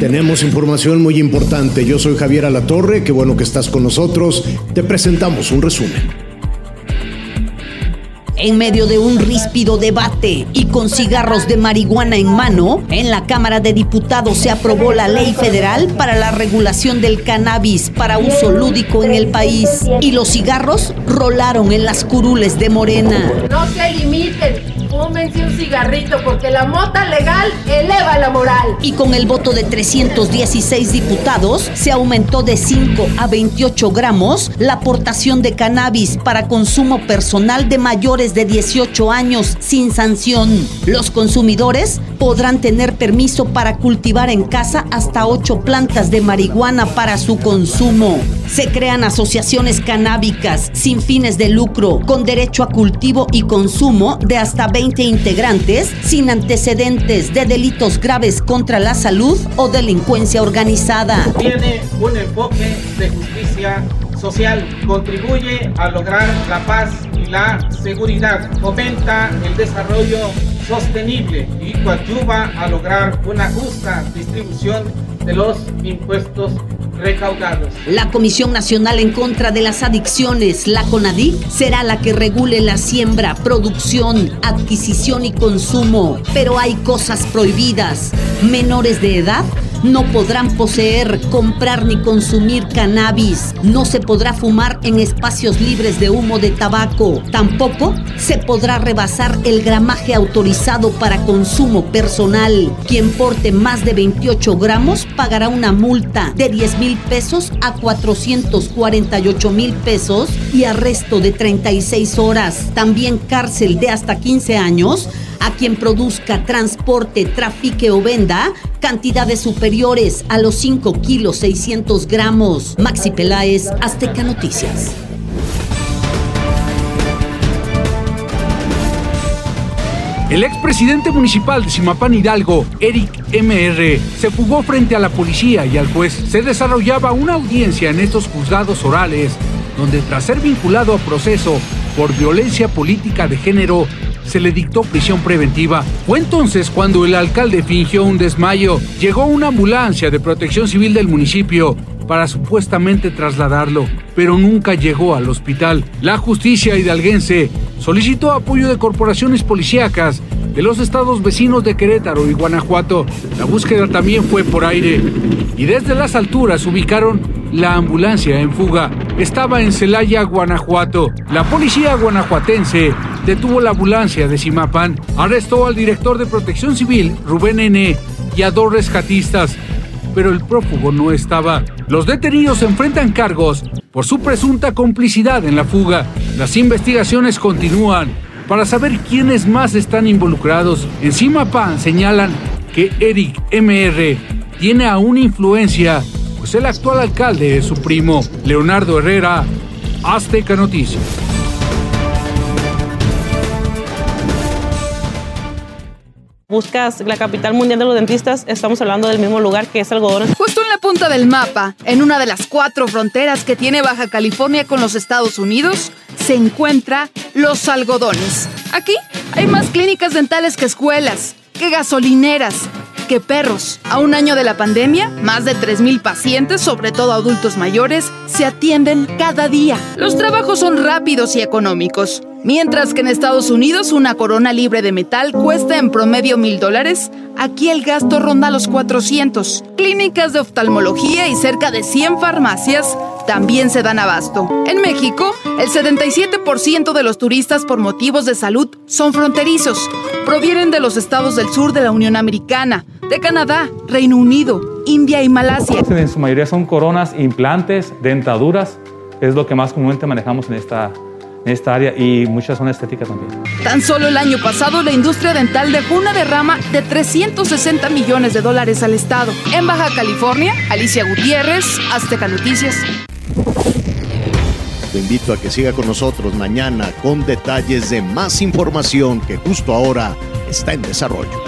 Tenemos información muy importante. Yo soy Javier Alatorre, qué bueno que estás con nosotros. Te presentamos un resumen en medio de un ríspido debate y con cigarros de marihuana en mano, en la Cámara de Diputados se aprobó la ley federal para la regulación del cannabis para uso lúdico en el país y los cigarros rolaron en las curules de Morena. No se limiten fúmense un cigarrito porque la mota legal eleva la moral. Y con el voto de 316 diputados se aumentó de 5 a 28 gramos la aportación de cannabis para consumo personal de mayores de 18 años sin sanción. Los consumidores podrán tener permiso para cultivar en casa hasta 8 plantas de marihuana para su consumo. Se crean asociaciones canábicas sin fines de lucro con derecho a cultivo y consumo de hasta 20 integrantes sin antecedentes de delitos graves contra la salud o delincuencia organizada. Tiene un enfoque de justicia social, contribuye a lograr la paz y la seguridad, fomenta el desarrollo sostenible y coadyuva a lograr una justa distribución de los impuestos recaudados. La Comisión Nacional en contra de las Adicciones, la CONADIC, será la que regule la siembra, producción, adquisición y consumo. Pero hay cosas prohibidas. Menores de edad no podrán poseer, comprar ni consumir cannabis. No se podrá fumar en espacios libres de humo de tabaco. Tampoco se podrá rebasar el gramaje autorizado para consumo personal. Quien porte más de 28 gramos pagará una multa de 10 mil pesos a 448 mil pesos y arresto de 36 horas. También cárcel de hasta 15 años a quien produzca, transporte, trafique o venda cantidades superiores a los 5 kilos 600 gramos. Maxi Peláez, Azteca Noticias. El expresidente municipal de Simapán Hidalgo, Eric MR, se fugó frente a la policía y al juez se desarrollaba una audiencia en estos juzgados orales, donde tras ser vinculado a proceso por violencia política de género, se le dictó prisión preventiva. Fue entonces cuando el alcalde fingió un desmayo. Llegó una ambulancia de protección civil del municipio para supuestamente trasladarlo, pero nunca llegó al hospital. La justicia hidalguense solicitó apoyo de corporaciones policíacas de los estados vecinos de Querétaro y Guanajuato. La búsqueda también fue por aire y desde las alturas ubicaron la ambulancia en fuga. Estaba en Celaya, Guanajuato. La policía guanajuatense detuvo la ambulancia de Simapán, arrestó al director de protección civil, Rubén N., y a dos rescatistas, pero el prófugo no estaba. Los detenidos enfrentan cargos por su presunta complicidad en la fuga. Las investigaciones continúan para saber quiénes más están involucrados. En Simapán señalan que Eric MR tiene aún influencia, pues el actual alcalde es su primo, Leonardo Herrera, Azteca Noticias. Buscas la capital mundial de los dentistas, estamos hablando del mismo lugar que es algodones. Justo en la punta del mapa, en una de las cuatro fronteras que tiene Baja California con los Estados Unidos, se encuentra Los Algodones. Aquí hay más clínicas dentales que escuelas, que gasolineras, que perros. A un año de la pandemia, más de 3.000 pacientes, sobre todo adultos mayores, se atienden cada día. Los trabajos son rápidos y económicos. Mientras que en Estados Unidos una corona libre de metal cuesta en promedio mil dólares, aquí el gasto ronda los 400. Clínicas de oftalmología y cerca de 100 farmacias también se dan abasto. En México, el 77% de los turistas por motivos de salud son fronterizos. Provienen de los estados del sur de la Unión Americana, de Canadá, Reino Unido, India y Malasia. En su mayoría son coronas, implantes, dentaduras. Es lo que más comúnmente manejamos en esta en esta área y muchas son estéticas también. Tan solo el año pasado la industria dental dejó una derrama de 360 millones de dólares al Estado. En Baja California, Alicia Gutiérrez, Azteca Noticias. Te invito a que siga con nosotros mañana con detalles de más información que justo ahora está en desarrollo.